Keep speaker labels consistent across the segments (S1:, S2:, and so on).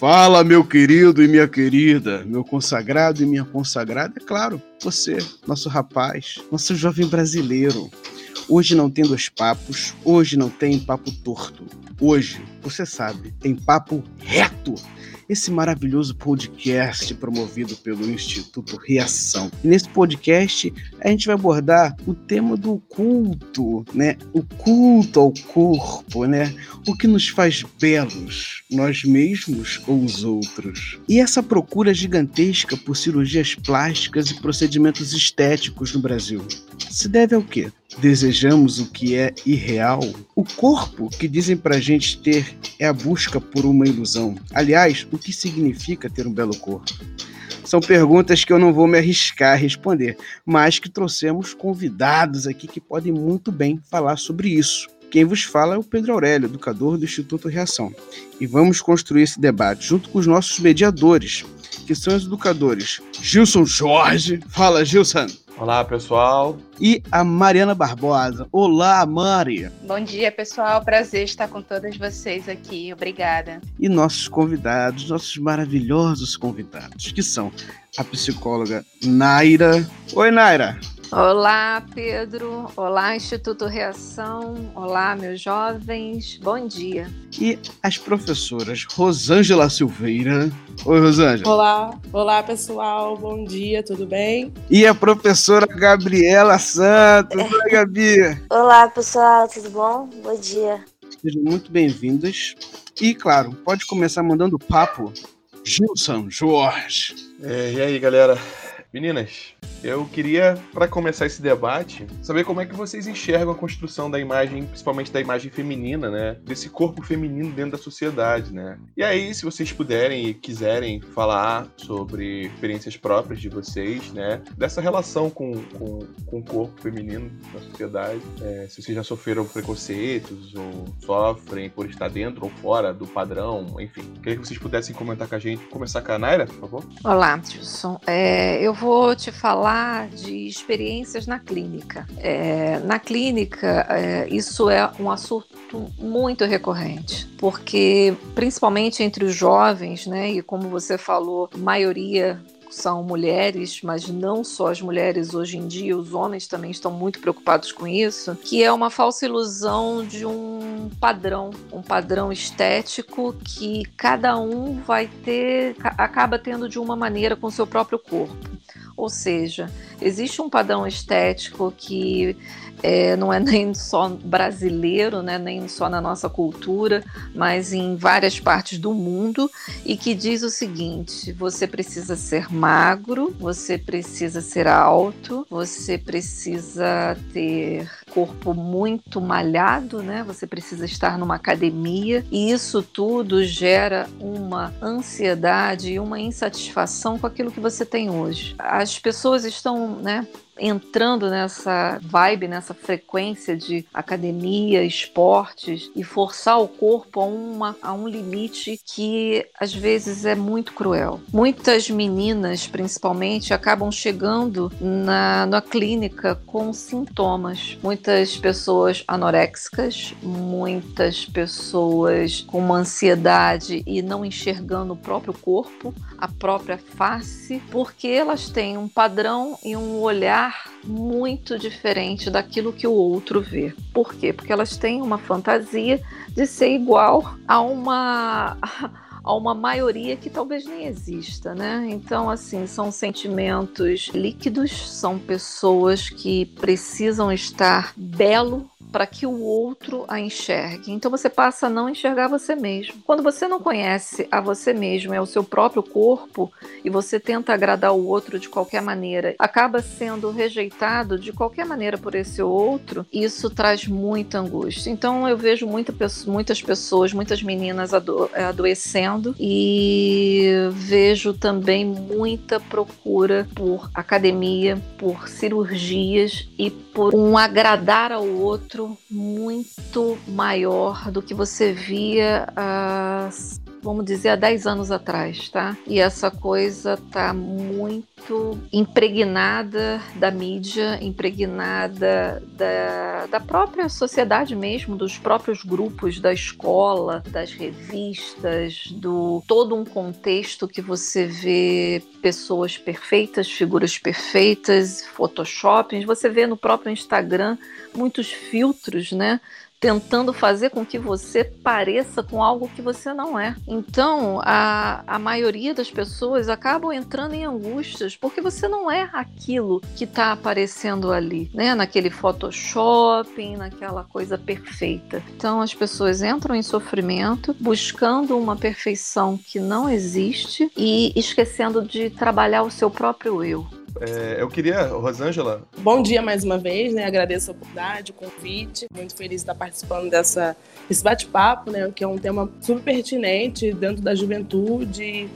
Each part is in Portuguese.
S1: Fala, meu querido e minha querida, meu consagrado e minha consagrada, é claro, você, nosso rapaz, nosso jovem brasileiro. Hoje não tem dois papos, hoje não tem papo torto. Hoje, você sabe, tem papo reto. Esse maravilhoso podcast promovido pelo Instituto Reação. E nesse podcast a gente vai abordar o tema do culto, né? O culto ao corpo, né? O que nos faz belos, nós mesmos ou os outros. E essa procura gigantesca por cirurgias plásticas e procedimentos estéticos no Brasil se deve ao quê? Desejamos o que é irreal? O corpo que dizem pra gente ter é a busca por uma ilusão. Aliás, o que significa ter um belo corpo? São perguntas que eu não vou me arriscar a responder, mas que trouxemos convidados aqui que podem muito bem falar sobre isso. Quem vos fala é o Pedro Aurélio, educador do Instituto Reação. E vamos construir esse debate junto com os nossos mediadores, que são os educadores Gilson Jorge. Fala, Gilson!
S2: Olá, pessoal.
S1: E a Mariana Barbosa. Olá, Mari.
S3: Bom dia, pessoal. Prazer estar com todas vocês aqui. Obrigada.
S1: E nossos convidados, nossos maravilhosos convidados, que são a psicóloga Naira. Oi, Naira.
S4: Olá, Pedro. Olá, Instituto Reação. Olá, meus jovens. Bom dia.
S1: E as professoras Rosângela Silveira. Oi, Rosângela.
S5: Olá, olá pessoal, bom dia, tudo bem?
S1: E a professora Gabriela Santos. Oi, Gabi.
S6: Olá, pessoal, tudo bom? Bom dia.
S1: Sejam muito bem-vindas. E, claro, pode começar mandando papo. Gilson Jorge.
S2: É, e aí, galera? Meninas, eu queria, para começar esse debate, saber como é que vocês enxergam a construção da imagem, principalmente da imagem feminina, né? Desse corpo feminino dentro da sociedade, né? E aí, se vocês puderem e quiserem falar sobre experiências próprias de vocês, né? Dessa relação com, com, com o corpo feminino na sociedade, é, se vocês já sofreram preconceitos ou sofrem por estar dentro ou fora do padrão, enfim. Queria que vocês pudessem comentar com a gente. Começar com a Naira, por favor.
S4: Olá, Gilson. É, eu vou te falar de experiências na clínica. É, na clínica, é, isso é um assunto muito recorrente, porque principalmente entre os jovens, né, e como você falou, a maioria são mulheres, mas não só as mulheres hoje em dia, os homens também estão muito preocupados com isso, que é uma falsa ilusão de um padrão, um padrão estético que cada um vai ter, acaba tendo de uma maneira com o seu próprio corpo. Ou seja, existe um padrão estético que é, não é nem só brasileiro, né, nem só na nossa cultura, mas em várias partes do mundo, e que diz o seguinte: você precisa ser magro, você precisa ser alto, você precisa ter corpo muito malhado, né? Você precisa estar numa academia, e isso tudo gera uma ansiedade e uma insatisfação com aquilo que você tem hoje. As pessoas estão, né, entrando nessa vibe, nessa frequência de academia, esportes e forçar o corpo a, uma, a um limite que às vezes é muito cruel. Muitas meninas, principalmente, acabam chegando na, na clínica com sintomas. Muitas pessoas anoréxicas, muitas pessoas com uma ansiedade e não enxergando o próprio corpo, a própria face, porque elas têm um padrão e um olhar muito diferente daquilo que o outro vê. Por quê? Porque elas têm uma fantasia de ser igual a uma a uma maioria que talvez nem exista, né? Então, assim, são sentimentos líquidos, são pessoas que precisam estar belo para que o outro a enxergue. Então você passa a não enxergar você mesmo. Quando você não conhece a você mesmo, é o seu próprio corpo, e você tenta agradar o outro de qualquer maneira, acaba sendo rejeitado de qualquer maneira por esse outro, isso traz muita angústia. Então eu vejo muita, muitas pessoas, muitas meninas ado adoecendo e vejo também muita procura por academia, por cirurgias e por um agradar ao outro muito maior do que você via as vamos dizer, há 10 anos atrás, tá? E essa coisa tá muito impregnada da mídia, impregnada da, da própria sociedade mesmo, dos próprios grupos da escola, das revistas, do todo um contexto que você vê pessoas perfeitas, figuras perfeitas, photoshoppings, você vê no próprio Instagram muitos filtros, né? Tentando fazer com que você pareça com algo que você não é. Então, a, a maioria das pessoas acabam entrando em angústias porque você não é aquilo que está aparecendo ali, né? Naquele Photoshop, naquela coisa perfeita. Então, as pessoas entram em sofrimento buscando uma perfeição que não existe e esquecendo de trabalhar o seu próprio eu.
S2: É, eu queria, Rosângela.
S5: Bom dia mais uma vez, né? Agradeço a oportunidade, o convite. Muito feliz de estar participando dessa, desse bate-papo, né? Que é um tema super pertinente dentro da juventude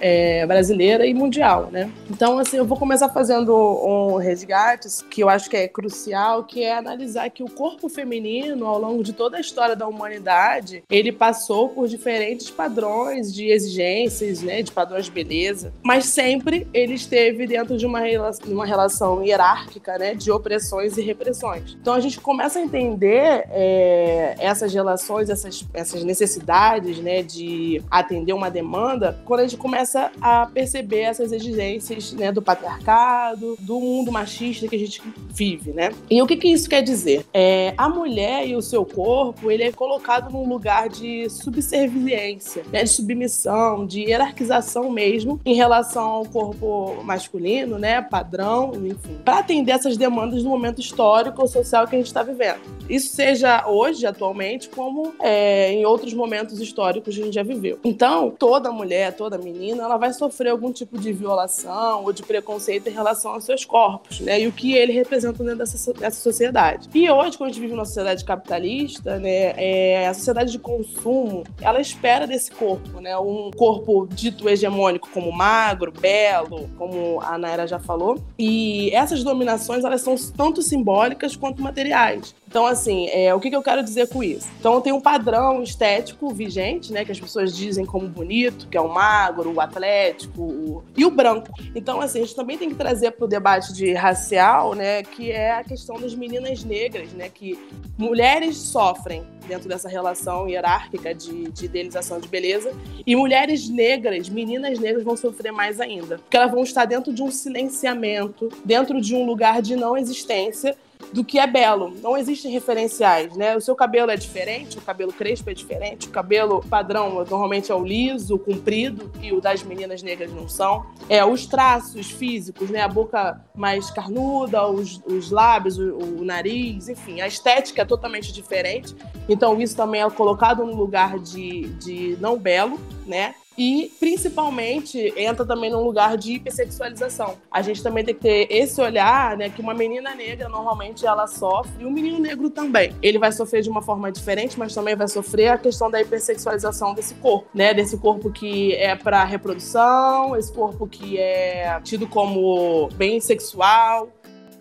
S5: é, brasileira e mundial, né? Então, assim, eu vou começar fazendo um resgate que eu acho que é crucial, que é analisar que o corpo feminino, ao longo de toda a história da humanidade, ele passou por diferentes padrões de exigências, né, de padrões de beleza, mas sempre ele esteve dentro de uma, relação, uma relação hierárquica, né, de opressões e repressões. Então, a gente começa a entender é, essas relações, essas, essas necessidades, né, de atender uma demanda, quando a gente começa começa a perceber essas exigências né, do patriarcado, do mundo machista que a gente vive, né? E o que, que isso quer dizer? É, a mulher e o seu corpo, ele é colocado num lugar de subserviência, né, de submissão, de hierarquização mesmo, em relação ao corpo masculino, né, padrão, enfim, para atender essas demandas do momento histórico ou social que a gente está vivendo. Isso seja hoje, atualmente, como é, em outros momentos históricos que a gente já viveu. Então, toda mulher, toda menina, feminina ela vai sofrer algum tipo de violação ou de preconceito em relação aos seus corpos, né? E o que ele representa dentro dessa, dessa sociedade. E hoje, quando a gente vive numa sociedade capitalista, né? É, a sociedade de consumo, ela espera desse corpo, né? Um corpo dito hegemônico como magro, belo, como a Naira já falou. E essas dominações, elas são tanto simbólicas quanto materiais. Então, assim, é, o que, que, eu quero dizer com isso? Então, tem um padrão estético vigente, né? Que as pessoas dizem como bonito, que é o magro, o atlético o... e o branco. Então, assim, a gente também tem que trazer para o debate de racial, né? Que é a questão das meninas negras, né? Que mulheres sofrem dentro dessa relação hierárquica de, de idealização de beleza. E mulheres negras, meninas negras, vão sofrer mais ainda. Porque elas vão estar dentro de um silenciamento, dentro de um lugar de não existência do que é belo. Não existem referenciais, né? O seu cabelo é diferente, o cabelo crespo é diferente, o cabelo padrão normalmente é o liso, o comprido, e o das meninas negras não são. É, os traços físicos, né? A boca mais carnuda, os, os lábios, o, o nariz, enfim, a estética é totalmente diferente. Então isso também é colocado no lugar de, de não belo, né? E principalmente entra também num lugar de hipersexualização. A gente também tem que ter esse olhar, né, que uma menina negra normalmente ela sofre, e um menino negro também. Ele vai sofrer de uma forma diferente, mas também vai sofrer a questão da hipersexualização desse corpo, né, desse corpo que é para reprodução, esse corpo que é tido como bem sexual,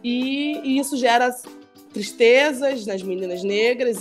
S5: e, e isso gera tristezas nas meninas negras,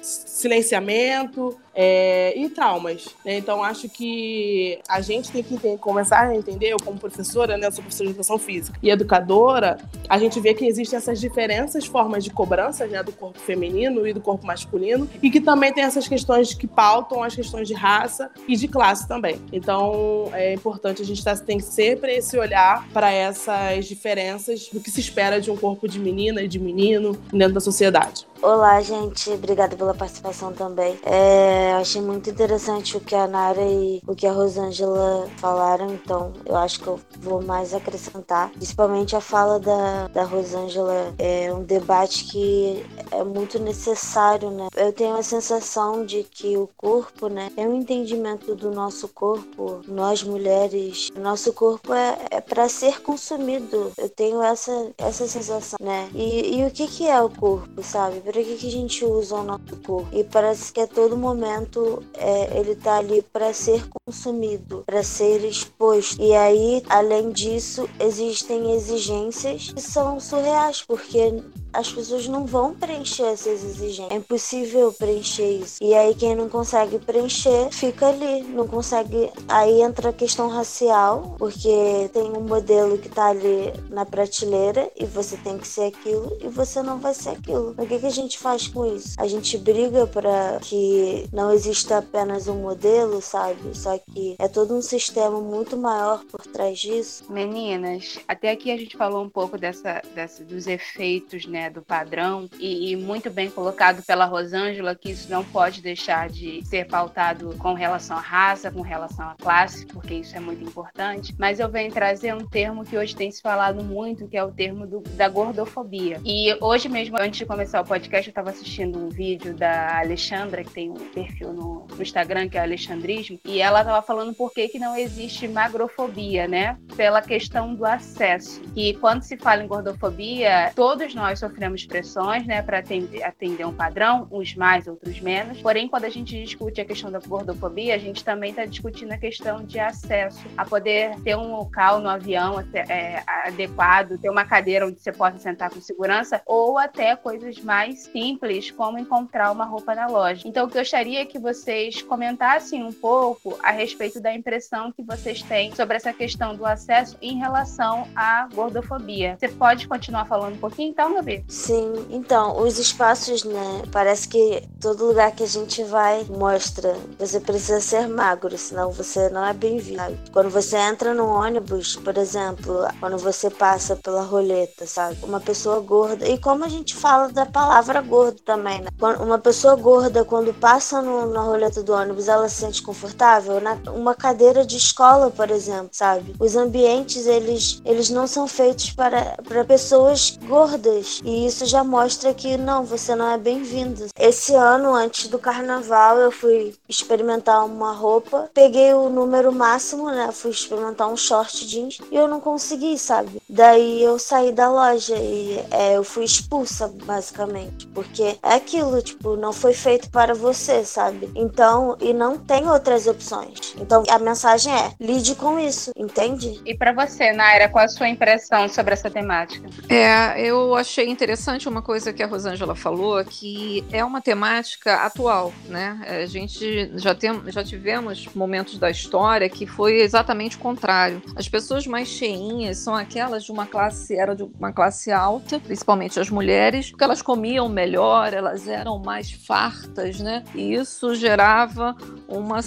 S5: silenciamento, é, e traumas. Né? Então, acho que a gente tem que entender, começar a entender, eu como professora, né, eu sou professora de educação física e educadora, a gente vê que existem essas diferenças, formas de cobrança né, do corpo feminino e do corpo masculino, e que também tem essas questões que pautam as questões de raça e de classe também. Então, é importante a gente tá, tem sempre esse olhar para essas diferenças do que se espera de um corpo de menina e de menino dentro da sociedade.
S6: Olá, gente. Obrigada pela participação também. É achei muito interessante o que a Nara e o que a Rosângela falaram, então eu acho que eu vou mais acrescentar. Principalmente a fala da, da Rosângela é um debate que é muito necessário, né? Eu tenho a sensação de que o corpo, né, é um entendimento do nosso corpo, nós mulheres, nosso corpo é, é para ser consumido. Eu tenho essa, essa sensação, né? E, e o que, que é o corpo, sabe? Para que, que a gente usa o nosso corpo? E parece que a todo momento é, ele tá ali para ser consumido, para ser exposto. E aí, além disso, existem exigências que são surreais, porque as pessoas não vão preencher essas exigências. É impossível preencher isso. E aí quem não consegue preencher fica ali, não consegue. Aí entra a questão racial, porque tem um modelo que tá ali na prateleira e você tem que ser aquilo e você não vai ser aquilo. O que, que a gente faz com isso? A gente briga para que não exista apenas um modelo, sabe? Só que é todo um sistema muito maior por trás disso.
S3: Meninas, até aqui a gente falou um pouco dessa, dessa dos efeitos, né? Né, do padrão, e, e, muito bem colocado pela Rosângela, que isso não pode deixar de ser pautado com relação à raça, com relação à classe, porque isso é muito importante. Mas eu venho trazer um termo que hoje tem se falado muito, que é o termo do, da gordofobia. E hoje mesmo, antes de começar o podcast, eu estava assistindo um vídeo da Alexandra, que tem um perfil no, no Instagram, que é Alexandrismo, e ela estava falando por que, que não existe magrofobia, né? Pela questão do acesso. E quando se fala em gordofobia, todos nós sofremos sofremos pressões, né, para atender, atender, um padrão, uns mais, outros menos. Porém, quando a gente discute a questão da gordofobia, a gente também está discutindo a questão de acesso a poder ter um local no avião é, adequado, ter uma cadeira onde você possa sentar com segurança, ou até coisas mais simples, como encontrar uma roupa na loja. Então, eu gostaria que vocês comentassem um pouco a respeito da impressão que vocês têm sobre essa questão do acesso em relação à gordofobia. Você pode continuar falando um pouquinho, então, Gabi?
S6: Sim, então, os espaços, né? Parece que todo lugar que a gente vai mostra. Você precisa ser magro, senão você não é bem-vindo. Quando você entra no ônibus, por exemplo, quando você passa pela roleta, sabe? Uma pessoa gorda. E como a gente fala da palavra gordo também, né? Uma pessoa gorda, quando passa no, na roleta do ônibus, ela se sente confortável. Na, uma cadeira de escola, por exemplo, sabe? Os ambientes, eles, eles não são feitos para, para pessoas gordas. E isso já mostra que não, você não é bem-vindo. Esse ano, antes do carnaval, eu fui experimentar uma roupa, peguei o número máximo, né? Fui experimentar um short jeans e eu não consegui, sabe? Daí eu saí da loja e é, eu fui expulsa, basicamente. Porque é aquilo, tipo, não foi feito para você, sabe? Então, e não tem outras opções. Então, a mensagem é: lide com isso, entende?
S3: E para você, Naira, qual a sua impressão sobre essa temática?
S4: É, eu achei interessante uma coisa que a Rosângela falou, que é uma temática atual, né? A gente já, tem, já tivemos momentos da história que foi exatamente o contrário. As pessoas mais cheinhas são aquelas de uma classe, era de uma classe alta, principalmente as mulheres, porque elas comiam melhor, elas eram mais fartas, né? E isso gerava uma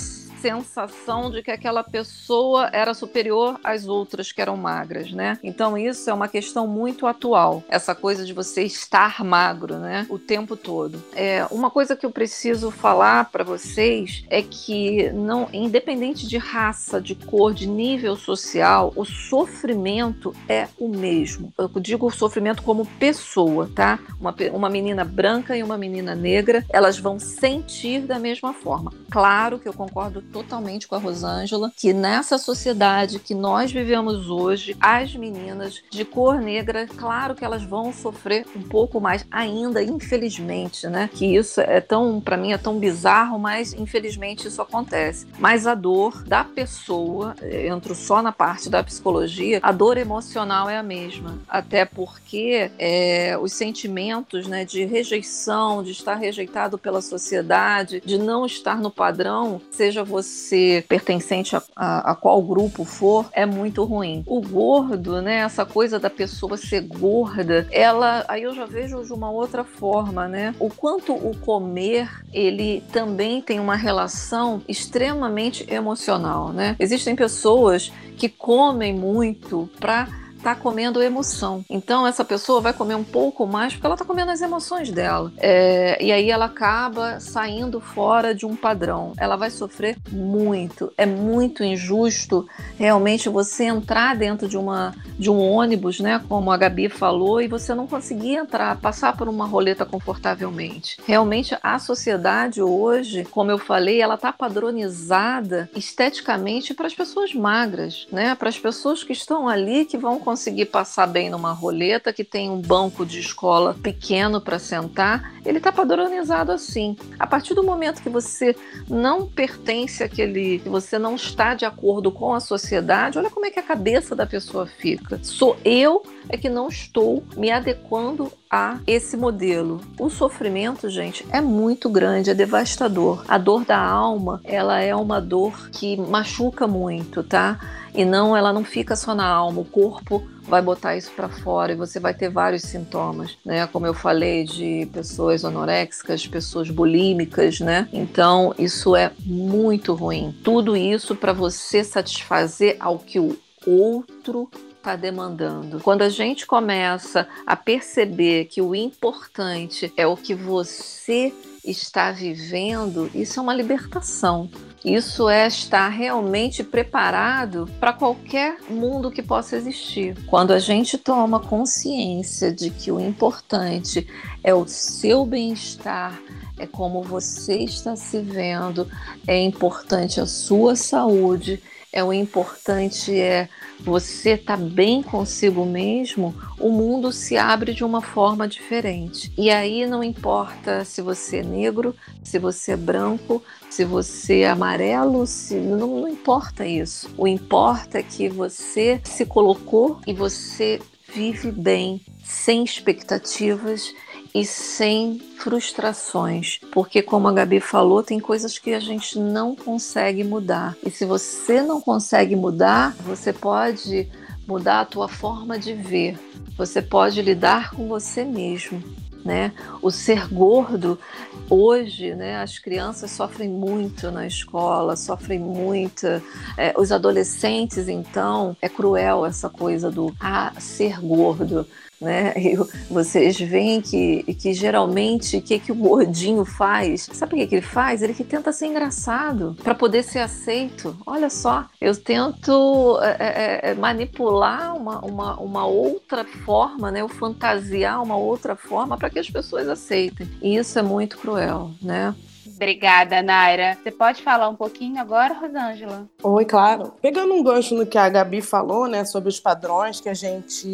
S4: sensação de que aquela pessoa era superior às outras que eram magras, né? Então isso é uma questão muito atual, essa coisa de você estar magro, né? O tempo todo. É uma coisa que eu preciso falar para vocês é que não, independente de raça, de cor, de nível social, o sofrimento é o mesmo. Eu digo o sofrimento como pessoa, tá? Uma, uma menina branca e uma menina negra, elas vão sentir da mesma forma. Claro que eu concordo totalmente com a Rosângela que nessa sociedade que nós vivemos hoje, as meninas de cor negra, claro que elas vão sofrer um pouco mais ainda, infelizmente, né? Que isso é tão, para mim, é tão bizarro, mas infelizmente isso acontece. Mas a dor da pessoa, entro só na parte da psicologia, a dor emocional é a mesma, até porque é, os sentimentos, né, de rejeição, de estar rejeitado pela sociedade, de não estar no padrão, seja você você pertencente a, a, a, qual grupo for, é muito ruim. O gordo, né, essa coisa da pessoa ser gorda, ela, aí eu já vejo de uma outra forma, né? O quanto o comer, ele também tem uma relação extremamente emocional, né? Existem pessoas que comem muito para está comendo emoção. Então essa pessoa vai comer um pouco mais porque ela está comendo as emoções dela. É, e aí ela acaba saindo fora de um padrão. Ela vai sofrer muito. É muito injusto realmente você entrar dentro de, uma, de um ônibus, né? Como a Gabi falou, e você não conseguir entrar, passar por uma roleta confortavelmente. Realmente a sociedade hoje, como eu falei, ela está padronizada esteticamente para as pessoas magras, né? Para as pessoas que estão ali que vão conseguir passar bem numa roleta, que tem um banco de escola pequeno para sentar, ele está padronizado assim. A partir do momento que você não pertence àquele, que você não está de acordo com a sociedade, olha como é que a cabeça da pessoa fica. Sou eu é que não estou me adequando a esse modelo. O sofrimento, gente, é muito grande, é devastador. A dor da alma, ela é uma dor que machuca muito, tá? E não, ela não fica só na alma, o corpo vai botar isso para fora e você vai ter vários sintomas, né? Como eu falei de pessoas anoréxicas, pessoas bulímicas, né? Então, isso é muito ruim. Tudo isso para você satisfazer ao que o outro está demandando. Quando a gente começa a perceber que o importante é o que você está vivendo, isso é uma libertação. Isso é estar realmente preparado para qualquer mundo que possa existir. Quando a gente toma consciência de que o importante é o seu bem-estar, é como você está se vendo, é importante a sua saúde, é o importante é você estar tá bem consigo mesmo, o mundo se abre de uma forma diferente. E aí não importa se você é negro, se você é branco, se você é amarelo, se não, não importa isso. O importa é que você se colocou e você vive bem, sem expectativas e sem frustrações, porque como a Gabi falou, tem coisas que a gente não consegue mudar. E se você não consegue mudar, você pode mudar a tua forma de ver. Você pode lidar com você mesmo. Né? O ser gordo hoje, né? As crianças sofrem muito na escola, sofrem muito. É, os adolescentes, então, é cruel essa coisa do ah, ser gordo né? Vocês veem que, que geralmente o que, que o gordinho faz? Sabe o que, que ele faz? Ele que tenta ser engraçado para poder ser aceito. Olha só, eu tento é, é, é, manipular uma, uma, uma outra forma, né? Eu fantasiar uma outra forma para que as pessoas aceitem. E isso é muito cruel, né?
S3: Obrigada, Naira. Você pode falar um pouquinho agora, Rosângela?
S5: Oi, claro. Pegando um gancho no que a Gabi falou, né, sobre os padrões que a gente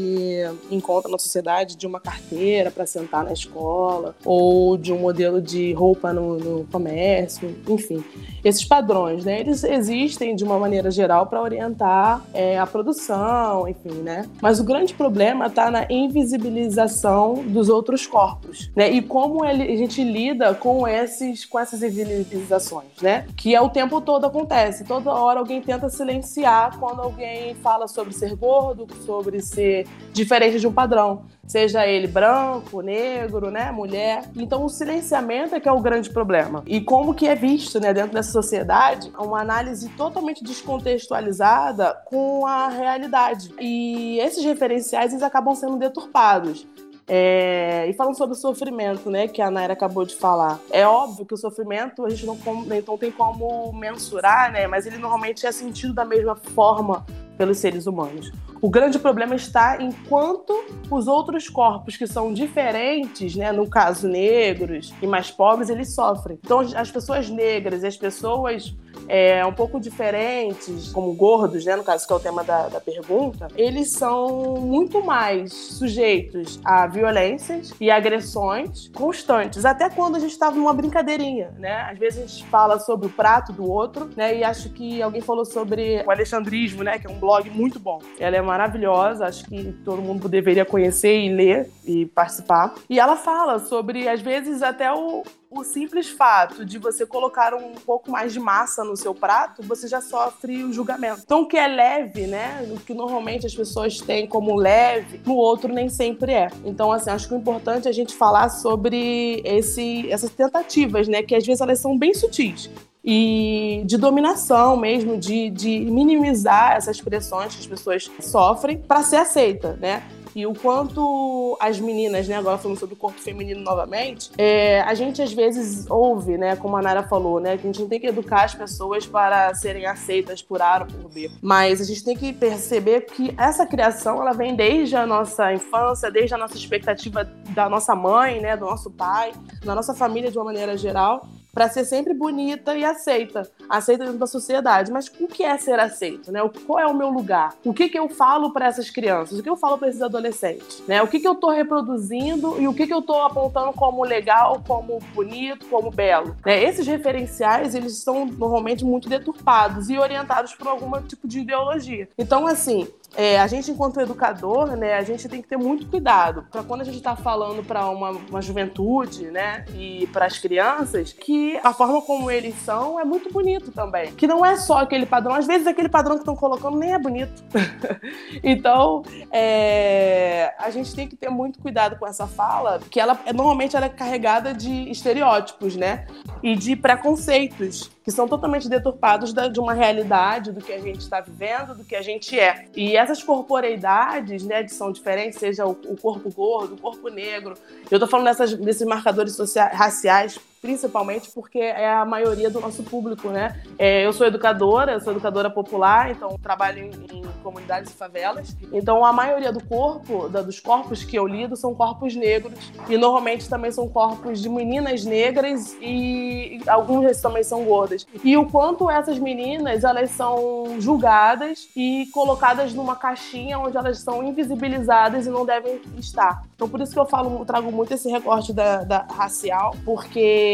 S5: encontra na sociedade de uma carteira para sentar na escola, ou de um modelo de roupa no, no comércio, enfim. Esses padrões, né, eles existem de uma maneira geral para orientar é, a produção, enfim, né? Mas o grande problema está na invisibilização dos outros corpos, né? E como a gente lida com esses, com essas essas invisibilizações, né? Que é o tempo todo acontece. Toda hora alguém tenta silenciar quando alguém fala sobre ser gordo, sobre ser diferente de um padrão. Seja ele branco, negro, né, mulher. Então o silenciamento é que é o grande problema. E como que é visto, né, dentro dessa sociedade, uma análise totalmente descontextualizada com a realidade. E esses referenciais eles acabam sendo deturpados. É, e falando sobre o sofrimento, né, que a Naira acabou de falar. É óbvio que o sofrimento a gente não, não tem como mensurar, né, mas ele normalmente é sentido da mesma forma pelos seres humanos. O grande problema está enquanto os outros corpos que são diferentes, né, no caso negros e mais pobres, eles sofrem. Então as pessoas negras e as pessoas é, um pouco diferentes, como gordos, né, no caso que é o tema da, da pergunta, eles são muito mais sujeitos a violências e agressões constantes, até quando a gente estava numa brincadeirinha, né? Às vezes a gente fala sobre o prato do outro, né? E acho que alguém falou sobre o alexandrismo, né? Que é um blog muito bom. Ela é maravilhosa, acho que todo mundo deveria conhecer e ler e participar. E ela fala sobre, às vezes, até o, o simples fato de você colocar um pouco mais de massa no seu prato, você já sofre o julgamento. Então, o que é leve, né? O que normalmente as pessoas têm como leve, no outro nem sempre é. Então, assim, acho que o importante é a gente falar sobre esse, essas tentativas, né? Que às vezes elas são bem sutis e de dominação mesmo, de, de minimizar essas pressões que as pessoas sofrem para ser aceita, né? E o quanto as meninas, né, agora falando sobre o corpo feminino novamente, é, a gente às vezes ouve, né, como a Nara falou, né, que a gente não tem que educar as pessoas para serem aceitas por A ou por B. Mas a gente tem que perceber que essa criação, ela vem desde a nossa infância, desde a nossa expectativa da nossa mãe, né, do nosso pai, da nossa família de uma maneira geral para ser sempre bonita e aceita, aceita dentro da sociedade. Mas o que é ser aceito, né? Qual é o meu lugar? O que que eu falo para essas crianças? O que eu falo para esses adolescentes, né? O que que eu estou reproduzindo e o que que eu estou apontando como legal, como bonito, como belo? Né? Esses referenciais eles são normalmente muito deturpados e orientados por algum tipo de ideologia. Então, assim, é, a gente, enquanto educador, né, a gente tem que ter muito cuidado para quando a gente está falando para uma, uma juventude, né, e para as crianças, que a forma como eles são é muito bonito também. Que não é só aquele padrão, às vezes aquele padrão que estão colocando nem é bonito. então, é, a gente tem que ter muito cuidado com essa fala, que ela normalmente ela é carregada de estereótipos, né, e de preconceitos que são totalmente deturpados de uma realidade do que a gente está vivendo, do que a gente é. E essas corporeidades, né, que são diferentes, seja o, corpo gordo, o corpo negro. Eu estou falando dessas, desses marcadores sociais, raciais principalmente porque é a maioria do nosso público, né? É, eu sou educadora, sou educadora popular, então trabalho em, em, comunidades e favelas. Então a maioria do corpo, da, dos corpos que eu lido, são corpos negros e normalmente também são corpos de meninas negras e, e alguns também são gordas. E o quanto essas meninas elas são julgadas e colocadas numa caixinha onde elas são invisibilizadas e não devem estar. Então por isso que eu falo, trago muito esse recorte da, da racial, porque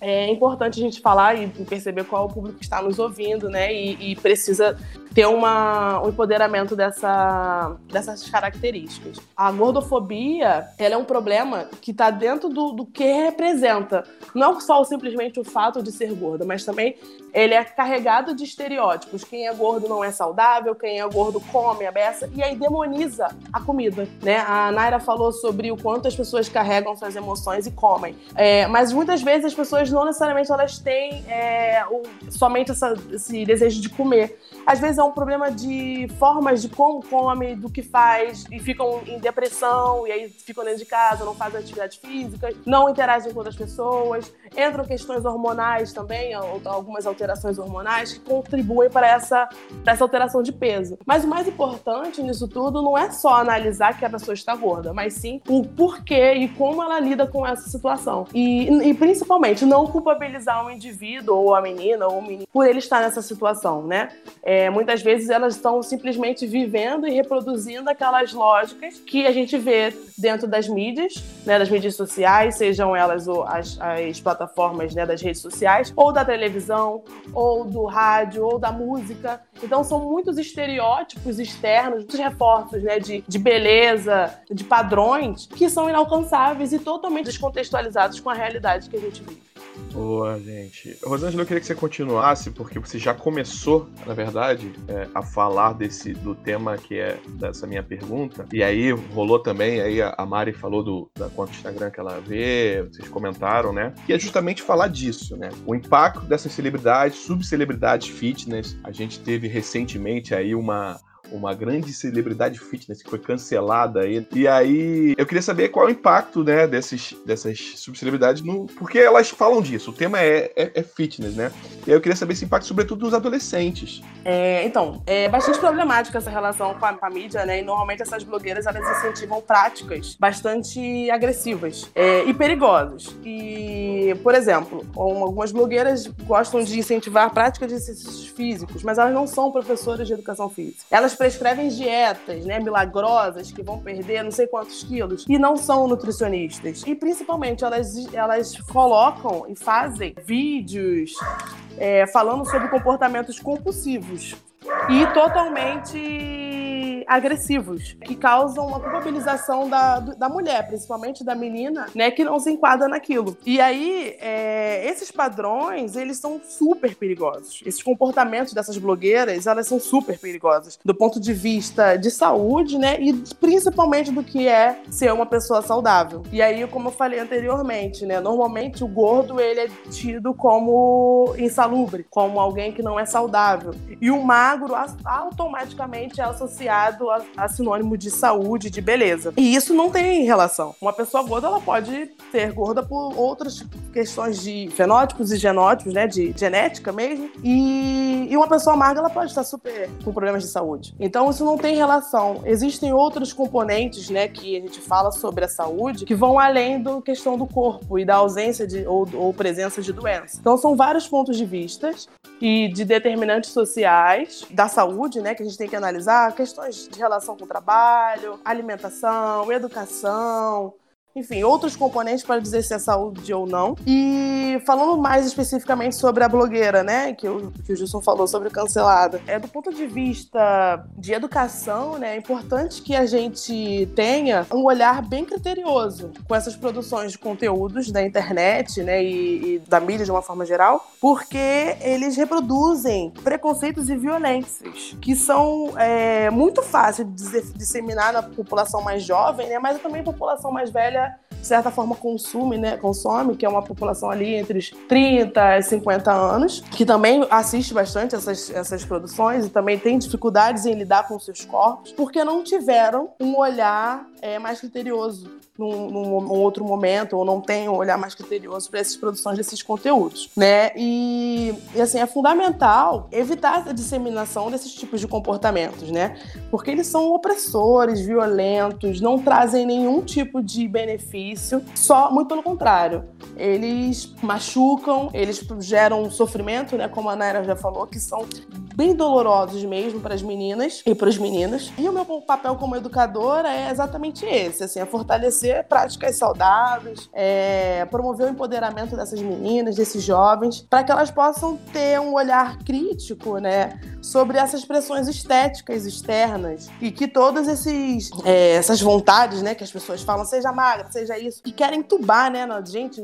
S5: é importante a gente falar e perceber qual é o público que está nos ouvindo, né? E, e precisa ter uma, um empoderamento dessa, dessas características. A gordofobia, ela é um problema que está dentro do, do que representa. Não só simplesmente o fato de ser gorda, mas também ele é carregado de estereótipos. Quem é gordo não é saudável, quem é gordo come a beça, e aí demoniza a comida, né? A Naira falou sobre o quanto as pessoas carregam suas emoções e comem. É, mas muitas vezes as pessoas não necessariamente elas têm é, o, somente essa, esse desejo de comer. Às vezes é um problema de formas de como come, do que faz, e ficam em depressão, e aí ficam dentro de casa, não fazem atividade física, não interagem com outras pessoas. Entram questões hormonais também, algumas alterações hormonais que contribuem para essa, essa alteração de peso. Mas o mais importante nisso tudo não é só analisar que a pessoa está gorda, mas sim o porquê e como ela lida com essa situação. E, e principalmente não culpabilizar o indivíduo ou a menina ou o menino por ele estar nessa situação, né? É, muitas vezes elas estão simplesmente vivendo e reproduzindo aquelas lógicas que a gente vê dentro das mídias, né, das mídias sociais, sejam elas as, as plataformas né, das redes sociais, ou da televisão, ou do rádio, ou da música. Então são muitos estereótipos externos, muitos reforços né, de, de beleza, de padrões, que são inalcançáveis e totalmente descontextualizados com a realidade que a gente vive.
S2: Boa, gente. Rosângela, eu queria que você continuasse, porque você já começou, na verdade, é, a falar desse do tema que é dessa minha pergunta. E aí rolou também, aí a Mari falou do, da conta do Instagram que ela vê, vocês comentaram, né? Que é justamente falar disso, né? O impacto dessas celebridades, subcelebridades fitness. A gente teve recentemente aí uma uma grande celebridade fitness que foi cancelada aí. E aí, eu queria saber qual é o impacto, né, desses, dessas subcelebridades no. Porque elas falam disso, o tema é, é, é fitness, né? E aí eu queria saber esse impacto, sobretudo, nos adolescentes.
S5: É, então, é bastante problemática essa relação com a, com a, mídia, né? E normalmente essas blogueiras elas incentivam práticas bastante agressivas é, e perigosas. E, por exemplo, algumas blogueiras gostam de incentivar práticas de exercícios físicos, mas elas não são professoras de educação física. Elas prescrevem dietas, né, milagrosas, que vão perder não sei quantos quilos, e não são nutricionistas. E principalmente elas, elas colocam e fazem vídeos é, falando sobre comportamentos compulsivos e totalmente agressivos, que causam uma culpabilização da, da mulher, principalmente da menina, né, que não se enquadra naquilo. E aí, é, esses padrões, eles são super perigosos. Esses comportamentos dessas blogueiras, elas são super perigosas do ponto de vista de saúde, né, e principalmente do que é ser uma pessoa saudável. E aí, como eu falei anteriormente, né, normalmente o gordo ele é tido como insalubre, como alguém que não é saudável. E o magro automaticamente é associado a, a sinônimo de saúde, de beleza. E isso não tem relação. Uma pessoa gorda ela pode ser gorda por outras questões de fenótipos e genótipos, né, de genética mesmo. E, e uma pessoa magra ela pode estar super com problemas de saúde. Então isso não tem relação. Existem outros componentes, né, que a gente fala sobre a saúde que vão além da questão do corpo e da ausência de ou, ou presença de doença. Então são vários pontos de vista e de determinantes sociais da saúde, né, que a gente tem que analisar, questões de relação com o trabalho, alimentação, educação, enfim, outros componentes para dizer se é saúde ou não. E falando mais especificamente sobre a blogueira, né, que o, que o Gilson falou sobre o cancelado, é do ponto de vista de educação, né, é importante que a gente tenha um olhar bem criterioso com essas produções de conteúdos da internet, né, e, e da mídia de uma forma geral, porque eles reproduzem preconceitos e violências que são é, muito fáceis de disseminar na população mais jovem, né, mas também população mais velha de certa forma, consome, né? Consome, que é uma população ali entre os 30 e 50 anos, que também assiste bastante essas, essas produções e também tem dificuldades em lidar com seus corpos, porque não tiveram um olhar é, mais criterioso num, num, outro momento, ou não tem um olhar mais criterioso para essas produções desses conteúdos, né? E, e, assim, é fundamental evitar a disseminação desses tipos de comportamentos, né? Porque eles são opressores, violentos, não trazem nenhum tipo de benefício, só, muito pelo contrário, eles machucam, eles geram sofrimento, né? Como a Naira já falou, que são bem dolorosos mesmo para as meninas e para os meninos. E o meu papel como educadora é exatamente esse, assim, é fortalecer práticas saudáveis, é promover o empoderamento dessas meninas, desses jovens, para que elas possam ter um olhar crítico, né, sobre essas pressões estéticas externas e que todas esses é, essas vontades, né, que as pessoas falam, seja magra, seja isso, que querem tubar, né, gente,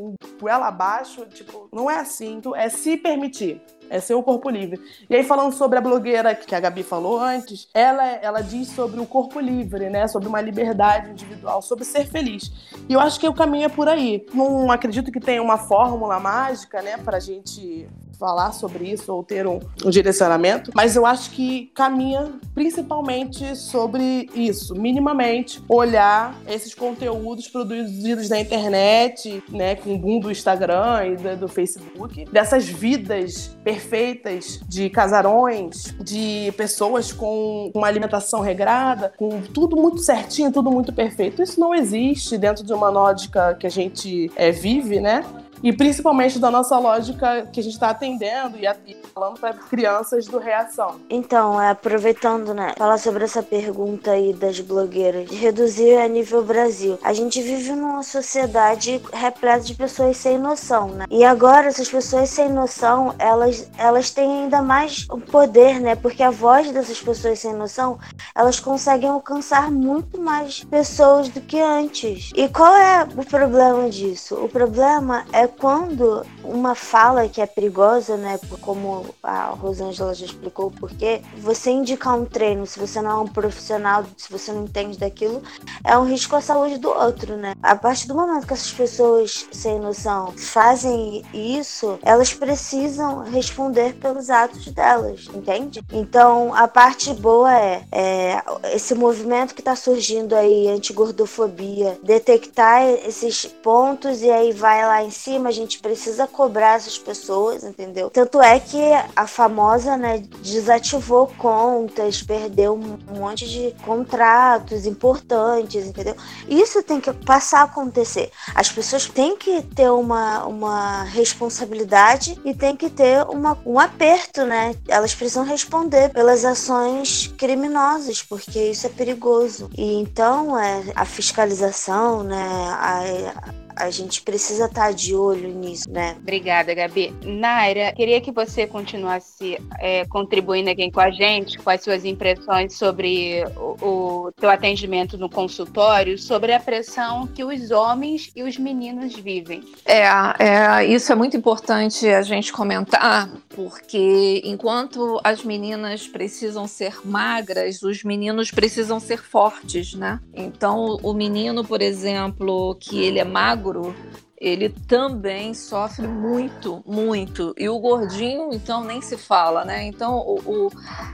S5: ela abaixo, tipo, não é assim, é se permitir. É ser o corpo livre. E aí, falando sobre a blogueira que a Gabi falou antes, ela, ela diz sobre o corpo livre, né? Sobre uma liberdade individual, sobre ser feliz. E eu acho que o caminho é por aí. Não acredito que tenha uma fórmula mágica, né, pra gente falar sobre isso ou ter um, um, direcionamento, mas eu acho que caminha principalmente sobre isso, minimamente olhar esses conteúdos produzidos na internet, né, com o boom do Instagram e do, Facebook, dessas vidas perfeitas de casarões, de pessoas com uma alimentação regrada, com tudo muito certinho, tudo muito perfeito. Isso não existe dentro de uma lógica que a gente é, vive, né? E principalmente da nossa lógica que a gente está atendendo e falando para crianças do reação.
S6: Então, é, aproveitando, né, falar sobre essa pergunta aí das blogueiras, reduzir a nível Brasil. A gente vive numa sociedade repleta de pessoas sem noção, né? E agora essas pessoas sem noção, elas elas têm ainda mais o poder, né? Porque a voz dessas pessoas sem noção, elas conseguem alcançar muito mais pessoas do que antes. E qual é o problema disso? O problema é quando uma fala que é perigosa, né, como a Rosângela já explicou porque você indicar um treino, se você não é um profissional, se você não entende daquilo, é um risco à saúde do outro, né? A partir do momento que essas pessoas sem noção fazem isso, elas precisam responder pelos atos delas, entende? Então, a parte boa é, é esse movimento que está surgindo aí, anti-gordofobia, detectar esses pontos e aí vai lá em cima cima, a gente precisa cobrar essas pessoas, entendeu? Tanto é que a famosa, né, desativou contas, perdeu um monte de contratos importantes, entendeu? Isso tem que passar a acontecer. As pessoas têm que ter uma, uma responsabilidade e tem que ter uma, um aperto, né? Elas precisam responder pelas ações criminosas, porque isso é perigoso. E então, é, a fiscalização, né, a, a gente precisa estar de olho nisso, né?
S3: Obrigada, Gabi. Naira, queria que você continuasse é, contribuindo aqui com a gente, com as suas impressões sobre o, o teu atendimento no consultório, sobre a pressão que os homens e os meninos vivem.
S4: É, é, isso é muito importante a gente comentar, porque enquanto as meninas precisam ser magras, os meninos precisam ser fortes, né? Então, o menino, por exemplo, que ele é magro, ele também sofre muito, muito. E o gordinho, então, nem se fala, né? Então, o, o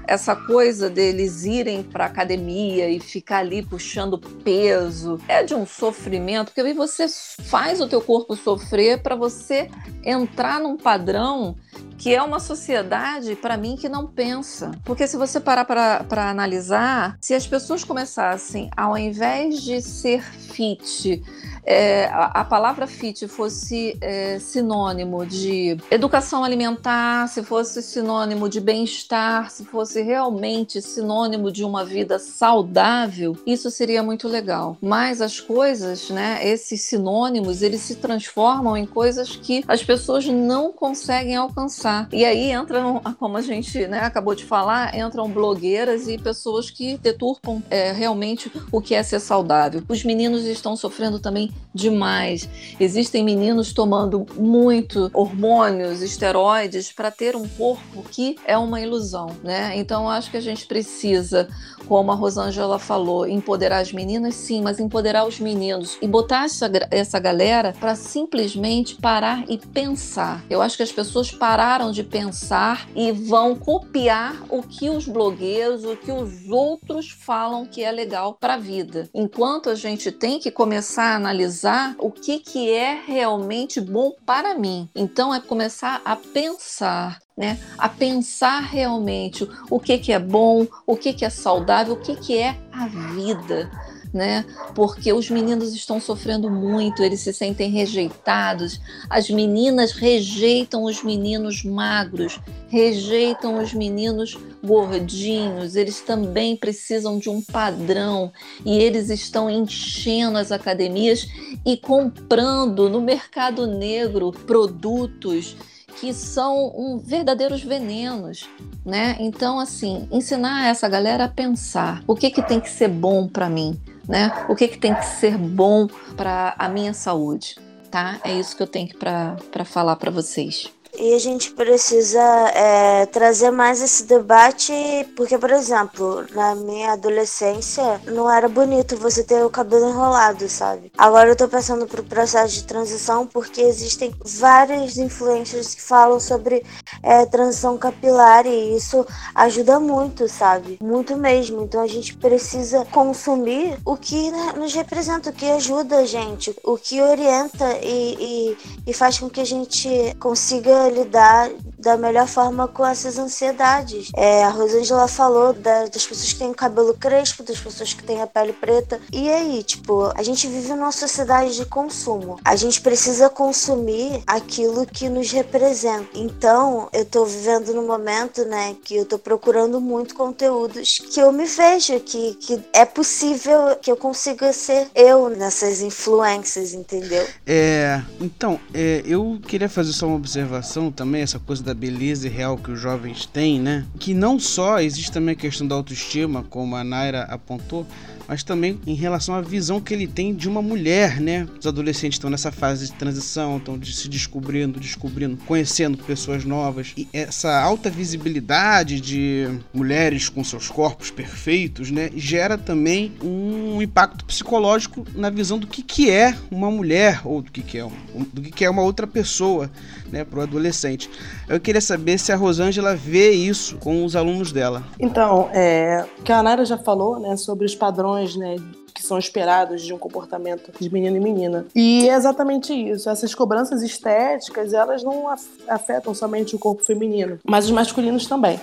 S4: essa coisa deles irem para academia e ficar ali puxando peso é de um sofrimento, porque aí você faz o teu corpo sofrer para você entrar num padrão que é uma sociedade, para mim, que não pensa. Porque se você parar para analisar, se as pessoas começassem, ao invés de ser fit, é, a, palavra fit fosse é, sinônimo de educação alimentar, se fosse sinônimo de bem-estar, se fosse realmente sinônimo de uma vida saudável, isso seria muito legal. Mas as coisas, né, esses sinônimos, eles se transformam em coisas que as pessoas não conseguem alcançar. E aí entram, como a gente né, acabou de falar, entram blogueiras e pessoas que deturpam é, realmente o que é ser saudável. Os meninos estão sofrendo também demais. Existem meninos tomando muito hormônios, esteroides para ter um corpo que é uma ilusão, né? Então acho que a gente precisa, como a Rosângela falou, empoderar as meninas, sim, mas empoderar os meninos e botar essa, essa galera para simplesmente parar e pensar. Eu acho que as pessoas pararam de pensar e vão copiar o que os blogueiros, o que os outros falam que é legal para a vida. Enquanto a gente tem que começar a analisar o que, que é realmente bom para mim. Então é começar a pensar né, a pensar realmente o que, que é bom, o que, que é saudável, o que, que é a vida né? Porque os meninos estão sofrendo muito, eles se sentem rejeitados. As meninas rejeitam os meninos magros, rejeitam os meninos gordinhos. Eles também precisam de um padrão e eles estão enchendo as academias e comprando no mercado negro produtos que são um, verdadeiros venenos, né? Então, assim, ensinar essa galera a pensar o que, que tem que ser bom para mim, né? O que, que tem que ser bom para a minha saúde, tá? É isso que eu tenho para falar para vocês.
S6: E a gente precisa é, trazer mais esse debate, porque, por exemplo, na minha adolescência, não era bonito você ter o cabelo enrolado, sabe? Agora eu tô passando por processo de transição porque existem várias influências que falam sobre é, transição capilar e isso ajuda muito, sabe? Muito mesmo. Então a gente precisa consumir o que né, nos representa, o que ajuda a gente, o que orienta e, e, e faz com que a gente consiga lidar da melhor forma com essas ansiedades. É, a Rosângela falou da, das pessoas que têm o cabelo crespo, das pessoas que têm a pele preta. E aí, tipo, a gente vive numa sociedade de consumo. A gente precisa consumir aquilo que nos representa. Então, eu tô vivendo num momento, né, que eu tô procurando muito conteúdos que eu me vejo, que, que é possível que eu consiga ser eu nessas influências, entendeu?
S1: É, então, é, eu queria fazer só uma observação também, essa coisa da beleza real que os jovens têm, né? Que não só existe também a questão da autoestima, como a Naira apontou, mas também em relação à visão que ele tem de uma mulher, né? Os adolescentes estão nessa fase de transição, estão se descobrindo, descobrindo, conhecendo pessoas novas. E essa alta visibilidade de mulheres com seus corpos perfeitos, né? Gera também um impacto psicológico na visão do que, que é uma mulher ou do que, que é um, do que, que é uma outra pessoa, né? Para o adolescente. Eu queria saber se a Rosângela vê isso com os alunos dela.
S5: Então, é, que a Naira já falou, né? Sobre os padrões padrões, né, que são esperados de um comportamento de menino e menina. E é exatamente isso. Essas cobranças estéticas, elas não afetam somente o corpo feminino, mas os masculinos também.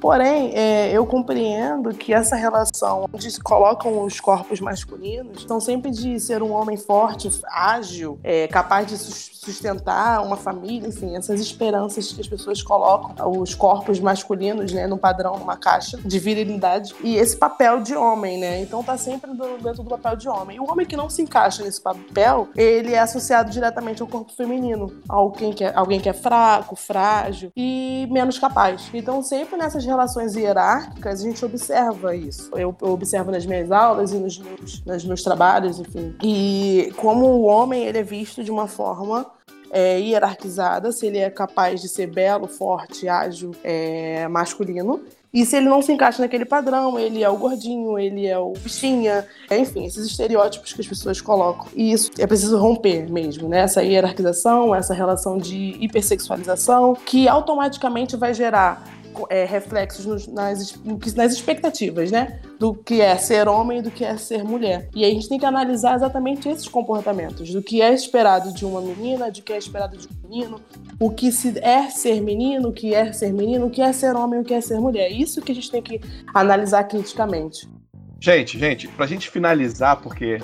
S5: Porém, é, eu compreendo que essa relação onde se colocam os corpos masculinos são sempre de ser um homem forte, ágil, é, capaz de sustentar uma família, enfim, essas esperanças que as pessoas colocam os corpos masculinos, né, no padrão, numa caixa de virilidade e esse papel de homem, né? Então tá sempre dentro do papel de homem. E o homem que não se encaixa nesse papel, ele é associado diretamente ao corpo feminino, alguém que é, alguém que é fraco, frágil e menos capaz. Então sempre nessas relações hierárquicas a gente observa isso. Eu, eu observo nas minhas aulas e nos meus, nos meus trabalhos, enfim. E como o homem ele é visto de uma forma é, hierarquizada, se ele é capaz de ser belo, forte, ágil, é, masculino. E se ele não se encaixa naquele padrão, ele é o gordinho, ele é o bichinha, enfim, esses estereótipos que as pessoas colocam. E isso é preciso romper mesmo, né? Essa hierarquização, essa relação de hipersexualização, que automaticamente vai gerar é, reflexos nos, nas, nas expectativas, né? Do que é ser homem e do que é ser mulher. E aí a gente tem que analisar exatamente esses comportamentos, do que é esperado de uma menina, do que é esperado de um menino, o que se é ser menino, o que é ser menino, o que é ser homem, o que é ser mulher. Isso que a gente tem que analisar criticamente.
S2: Gente, gente, pra gente finalizar, porque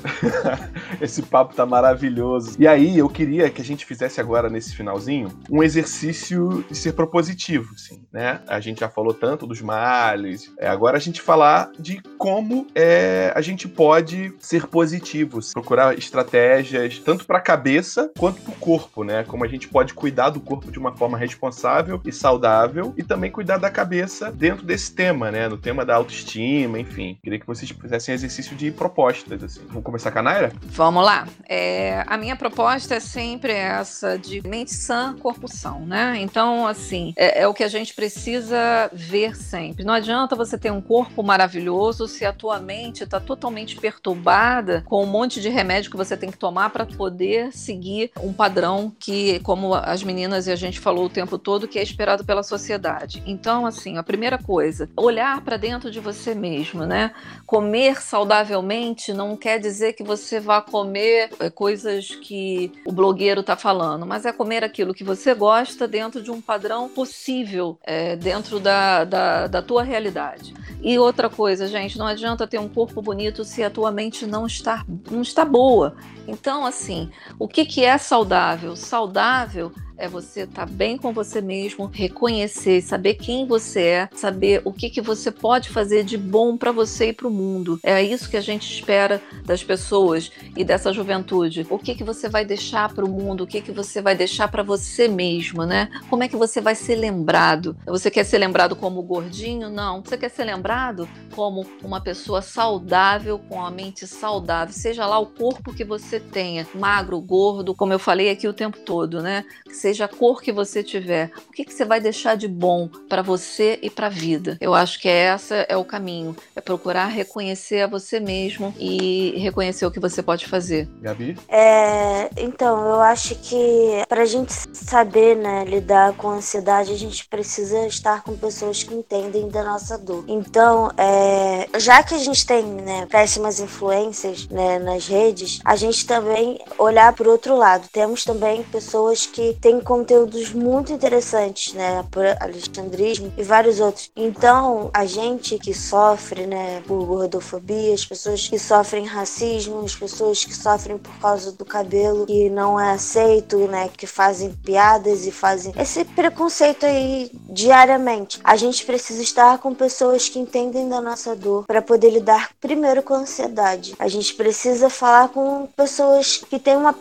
S2: esse papo tá maravilhoso. E aí, eu queria que a gente fizesse agora, nesse finalzinho, um exercício de ser propositivo, assim, né? A gente já falou tanto dos males, é, agora a gente falar de como é, a gente pode ser positivos, procurar estratégias tanto pra cabeça quanto pro corpo, né? Como a gente pode cuidar do corpo de uma forma responsável e saudável e também cuidar da cabeça dentro desse tema, né? No tema da autoestima, enfim. Queria que vocês vocês fizessem exercício de propostas, assim. Vamos começar com a Naira?
S4: Vamos lá. É, a minha proposta é sempre essa de mente sã, corpo são, né? Então, assim, é, é, o que a gente precisa ver sempre. Não adianta você ter um corpo maravilhoso se a tua mente está totalmente perturbada com um monte de remédio que você tem que tomar para poder seguir um padrão que, como as meninas e a gente falou o tempo todo, que é esperado pela sociedade. Então, assim, a primeira coisa, olhar para dentro de você mesmo, né? Comer saudavelmente não quer dizer que você vá comer é, coisas que o blogueiro está falando, mas é comer aquilo que você gosta dentro de um padrão possível, é, dentro da, da, da tua realidade. E outra coisa, gente, não adianta ter um corpo bonito se a tua mente não está, não está boa. Então, assim, o que, que é saudável? Saudável é você estar tá bem com você mesmo, reconhecer, saber quem você é, saber o que, que você pode fazer de bom para você e para o mundo. É isso que a gente espera das pessoas e dessa juventude. O que, que você vai deixar para o mundo? O que, que você vai deixar para você mesmo, né? Como é que você vai ser lembrado? Você quer ser lembrado como gordinho? Não. Você quer ser lembrado como uma pessoa saudável, com a mente saudável, seja lá o corpo que você tenha, magro, gordo, como eu falei aqui o tempo todo, né? Que seja a cor que você tiver, o que, que você vai deixar de bom para você e para a vida? Eu acho que essa é o caminho, é procurar reconhecer a você mesmo e reconhecer o que você pode fazer.
S2: Gabi?
S6: É, então, eu acho que para a gente saber né, lidar com a ansiedade, a gente precisa estar com pessoas que entendem da nossa dor. Então, é, já que a gente tem né, péssimas influências né, nas redes, a gente também olhar para o outro lado. Temos também pessoas que têm tem conteúdos muito interessantes, né? Por alexandrismo e vários outros. Então, a gente que sofre, né, por gordofobia, as pessoas que sofrem racismo, as pessoas que sofrem por causa do cabelo que não é aceito, né, que fazem piadas e fazem esse preconceito aí diariamente. A gente precisa estar com pessoas que entendem da nossa dor para poder lidar primeiro com a ansiedade. A gente precisa falar com pessoas que têm uma,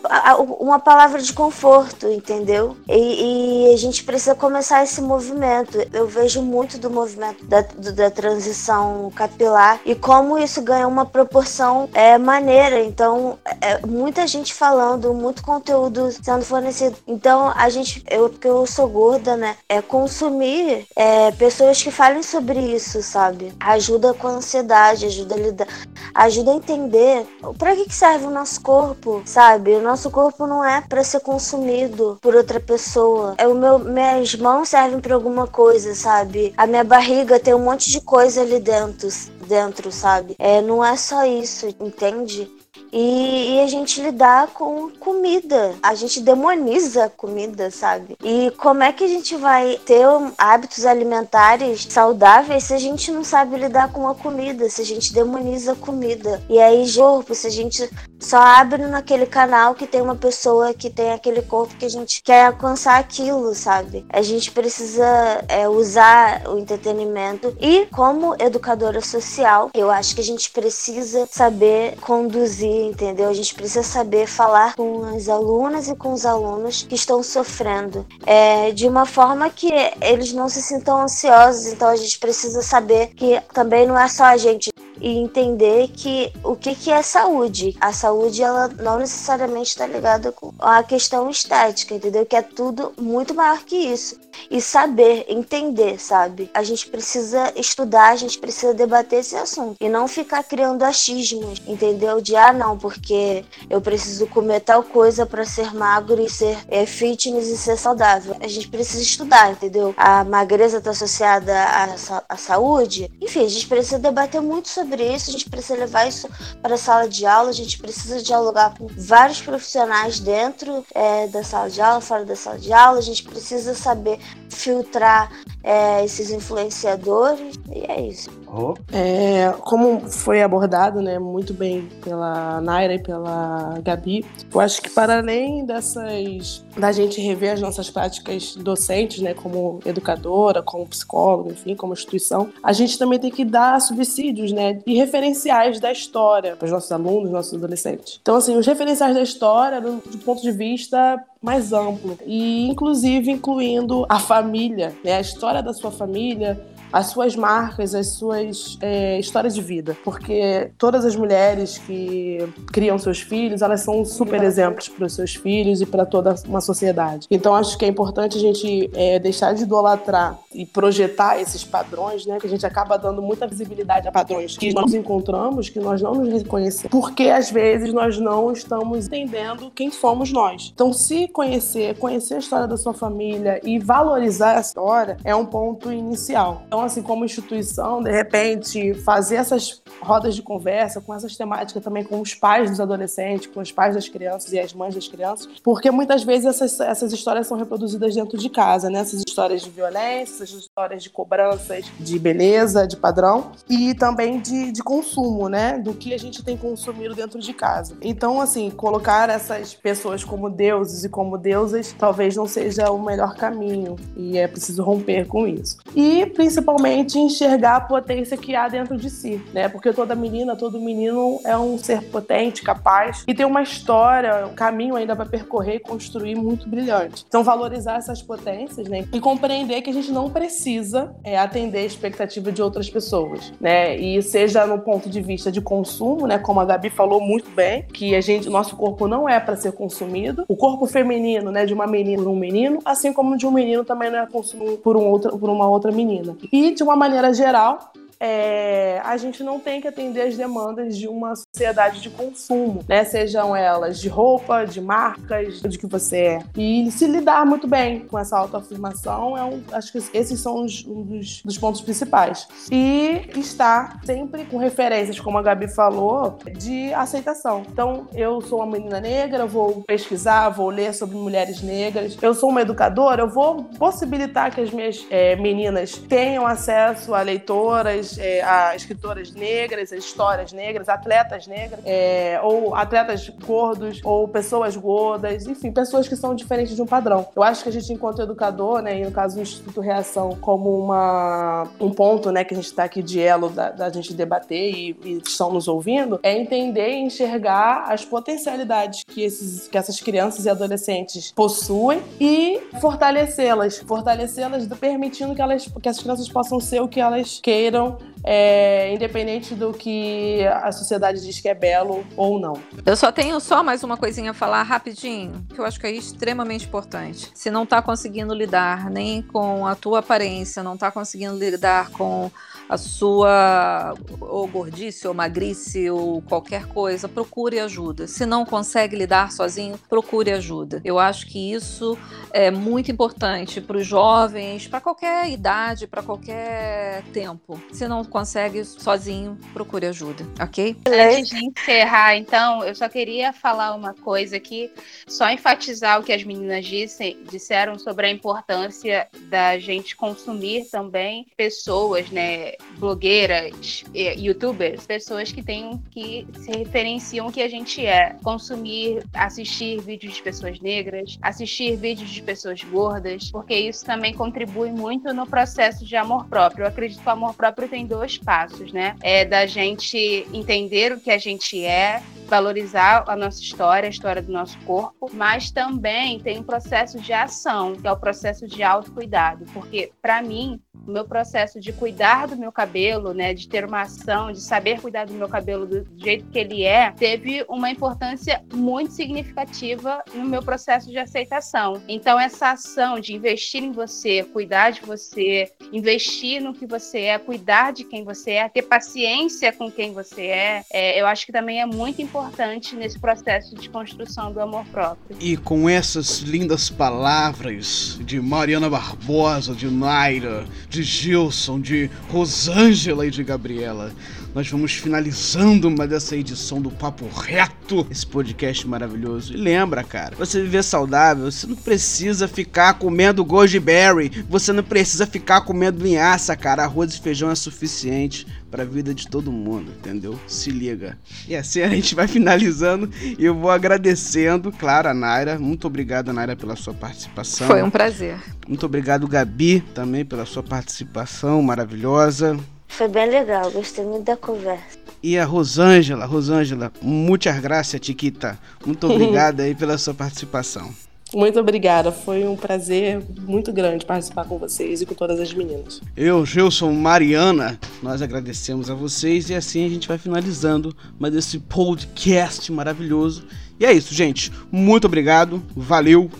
S6: uma palavra de conforto, entendeu? Entendeu? E, e, a gente precisa começar esse movimento. Eu vejo muito do movimento da, do, da transição capilar e como isso ganha uma proporção é, maneira. Então, é, muita gente falando, muito conteúdo sendo fornecido. Então, a gente, eu, porque eu sou gorda, né? É consumir é, pessoas que falem sobre isso, sabe? Ajuda com a ansiedade, ajuda a lidar, ajuda a entender para que serve o nosso corpo, sabe? O nosso corpo não é para ser consumido por outra pessoa. É o meu, minhas mãos servem para alguma coisa, sabe? A minha barriga tem um monte de coisa ali dentro, dentro, sabe? É, não é só isso, entende? E, e, a gente lidar com comida. A gente demoniza comida, sabe? E como é que a gente vai ter hábitos alimentares saudáveis se a gente não sabe lidar com a comida, se a gente demoniza a comida? E aí, corpo, se a gente só abre naquele canal que tem uma pessoa que tem aquele corpo que a gente quer alcançar aquilo, sabe? A gente precisa é, usar o entretenimento e, como educadora social, eu acho que a gente precisa saber conduzir, entendeu? A gente precisa saber falar com as alunas e com os alunos que estão sofrendo é, de uma forma que eles não se sintam ansiosos. Então a gente precisa saber que também não é só a gente e entender que o que, que é saúde. A saúde, ela não necessariamente está ligada com a questão estética, entendeu? Que é tudo muito maior que isso. E saber, entender, sabe? A gente precisa estudar, a gente precisa debater esse assunto. E não ficar criando achismos, entendeu? De, ah, não, porque eu preciso comer tal coisa para ser magro e ser é, fitness e ser saudável. A gente precisa estudar, entendeu? A magreza está associada à, à saúde. Enfim, a gente precisa debater muito sobre isso, a gente precisa levar isso para a sala de aula, a gente precisa dialogar com vários profissionais dentro é, da sala de aula, fora da sala de aula, a gente precisa saber filtrar é, esses influenciadores e é isso.
S5: Oh. É, como foi abordado né, muito bem pela Naira e pela Gabi, eu acho que para além dessas da gente rever as nossas práticas docentes, né, como educadora, como psicóloga, enfim, como instituição, a gente também tem que dar subsídios, né, e referenciais da história para os nossos alunos, nossos adolescentes. Então, assim, os referenciais da história do, do ponto de vista mais amplo e inclusive incluindo a família, né, a história da sua família, as suas marcas, as suas é, histórias de vida. Porque todas as mulheres que criam seus filhos, elas são super exemplos para os seus filhos e para toda uma sociedade. Então acho que é importante a gente é, deixar de idolatrar e projetar esses padrões, né? Que a gente acaba dando muita visibilidade a padrões que nós encontramos, que nós não nos reconhecemos. Porque às vezes nós não estamos entendendo quem somos nós. Então, se conhecer, conhecer a história da sua família e valorizar essa história é um ponto inicial. Então, assim, como instituição, de repente, fazer essas rodas de conversa com essas temáticas também com os pais dos adolescentes, com os pais das crianças e as mães das crianças, porque muitas vezes essas, essas histórias são reproduzidas dentro de casa, né? Essas histórias de violência, essas histórias de cobranças, de beleza, de padrão e também de, de consumo, né? Do que a gente tem consumido dentro de casa. Então, assim, colocar essas pessoas como deuses e como deusas talvez não seja o melhor caminho e é preciso romper com isso. E, principalmente, principalmente enxergar a potência que há dentro de si, né? Porque toda menina, todo menino é um ser potente, capaz e tem uma história, um caminho ainda para percorrer e construir muito brilhante. Então, valorizar essas potências, né? E compreender que a gente não precisa é, atender a expectativa de outras pessoas, né? E seja no ponto de vista de consumo, né? Como a Gabi falou muito bem, que a gente, nosso corpo não é para ser consumido. O corpo feminino, né? De uma menina por um menino, assim como de um menino também não é consumido por, um outro, por uma outra menina. E, de uma maneira geral, é, a gente não tem que atender as demandas de uma sociedade de consumo, né? Sejam elas de roupa, de marcas, de que você é. E se lidar muito bem com essa autoafirmação, é um, acho que esses são os, um dos, dos, pontos principais. E estar sempre com referências, como a Gabi falou, de aceitação. Então, eu sou uma menina negra, vou pesquisar, vou ler sobre mulheres negras. Eu sou uma educadora, eu vou possibilitar que as minhas é, meninas tenham acesso a leitoras é, a escritoras negras, histórias negras, atletas negras, é, ou atletas gordos, ou pessoas gordas, enfim, pessoas que são diferentes de um padrão. Eu acho que a gente, enquanto educador, né, e no caso do Instituto Reação, como uma, um ponto né, que a gente está aqui de elo da, da gente debater e, e, estão nos ouvindo, é entender e enxergar as potencialidades que, esses, que essas crianças e adolescentes possuem e fortalecê-las, fortalecê-las permitindo que, elas, que as crianças possam ser o que elas queiram é, independente do que a sociedade diz que é belo ou não.
S4: Eu só tenho só mais uma coisinha a falar rapidinho, que eu acho que é extremamente importante. Se não está conseguindo lidar nem com a tua aparência, não está conseguindo lidar com a sua ou gordice ou magrice ou qualquer coisa, procure ajuda. Se não consegue lidar sozinho, procure ajuda. Eu acho que isso é muito importante para os jovens, para qualquer idade, para qualquer tempo. Se não consegue sozinho, procure ajuda, ok?
S3: Antes de encerrar, então, eu só queria falar uma coisa aqui, só enfatizar o que as meninas dissem, disseram sobre a importância da gente consumir também pessoas, né, blogueiras, youtubers, pessoas que têm que se referenciam o que a gente é, consumir, assistir vídeos de pessoas negras, assistir vídeos de pessoas gordas, porque isso também contribui muito no processo de amor próprio. Eu acredito que o amor próprio tem dois passos, né? É da gente entender o que a gente é, valorizar a nossa história, a história do nosso corpo, mas também tem um processo de ação, que é o processo de autocuidado, porque para mim o meu processo de cuidar do meu cabelo, né, de ter uma ação, de saber cuidar do meu cabelo do jeito que ele é, teve uma importância muito significativa no meu processo de aceitação. Então essa ação de investir em você, cuidar de você, investir no que você é, cuidar de quem você é, ter paciência com quem você é, é eu acho que também é muito importante nesse processo de construção do amor próprio.
S1: E com essas lindas palavras de Mariana Barbosa, de Naira, de Gilson, de Rosângela e de Gabriela. Nós vamos finalizando uma dessa edição do Papo Reto, esse podcast maravilhoso. E lembra, cara, você viver saudável, você não precisa ficar comendo goji berry, você não precisa ficar comendo linhaça, cara. Arroz e feijão é suficiente para a vida de todo mundo, entendeu? Se liga. E assim a gente vai finalizando e eu vou agradecendo, claro, a Naira. Muito obrigado, Naira, pela sua participação.
S4: Foi um prazer.
S1: Muito obrigado, Gabi, também pela sua participação maravilhosa.
S6: Foi bem legal, gostei muito da conversa.
S1: E a Rosângela, Rosângela, muitas graças, Tiquita. Muito obrigada aí pela sua participação.
S5: Muito obrigada, foi um prazer muito grande participar com vocês e com todas as meninas.
S1: Eu, Gilson, Mariana, nós agradecemos a vocês e assim a gente vai finalizando mais esse podcast maravilhoso. E é isso, gente. Muito obrigado, valeu,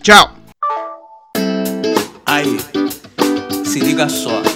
S1: tchau!
S7: Aí, se liga só.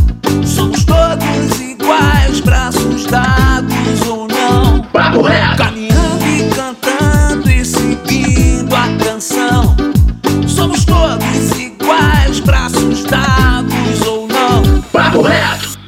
S8: Papo reto!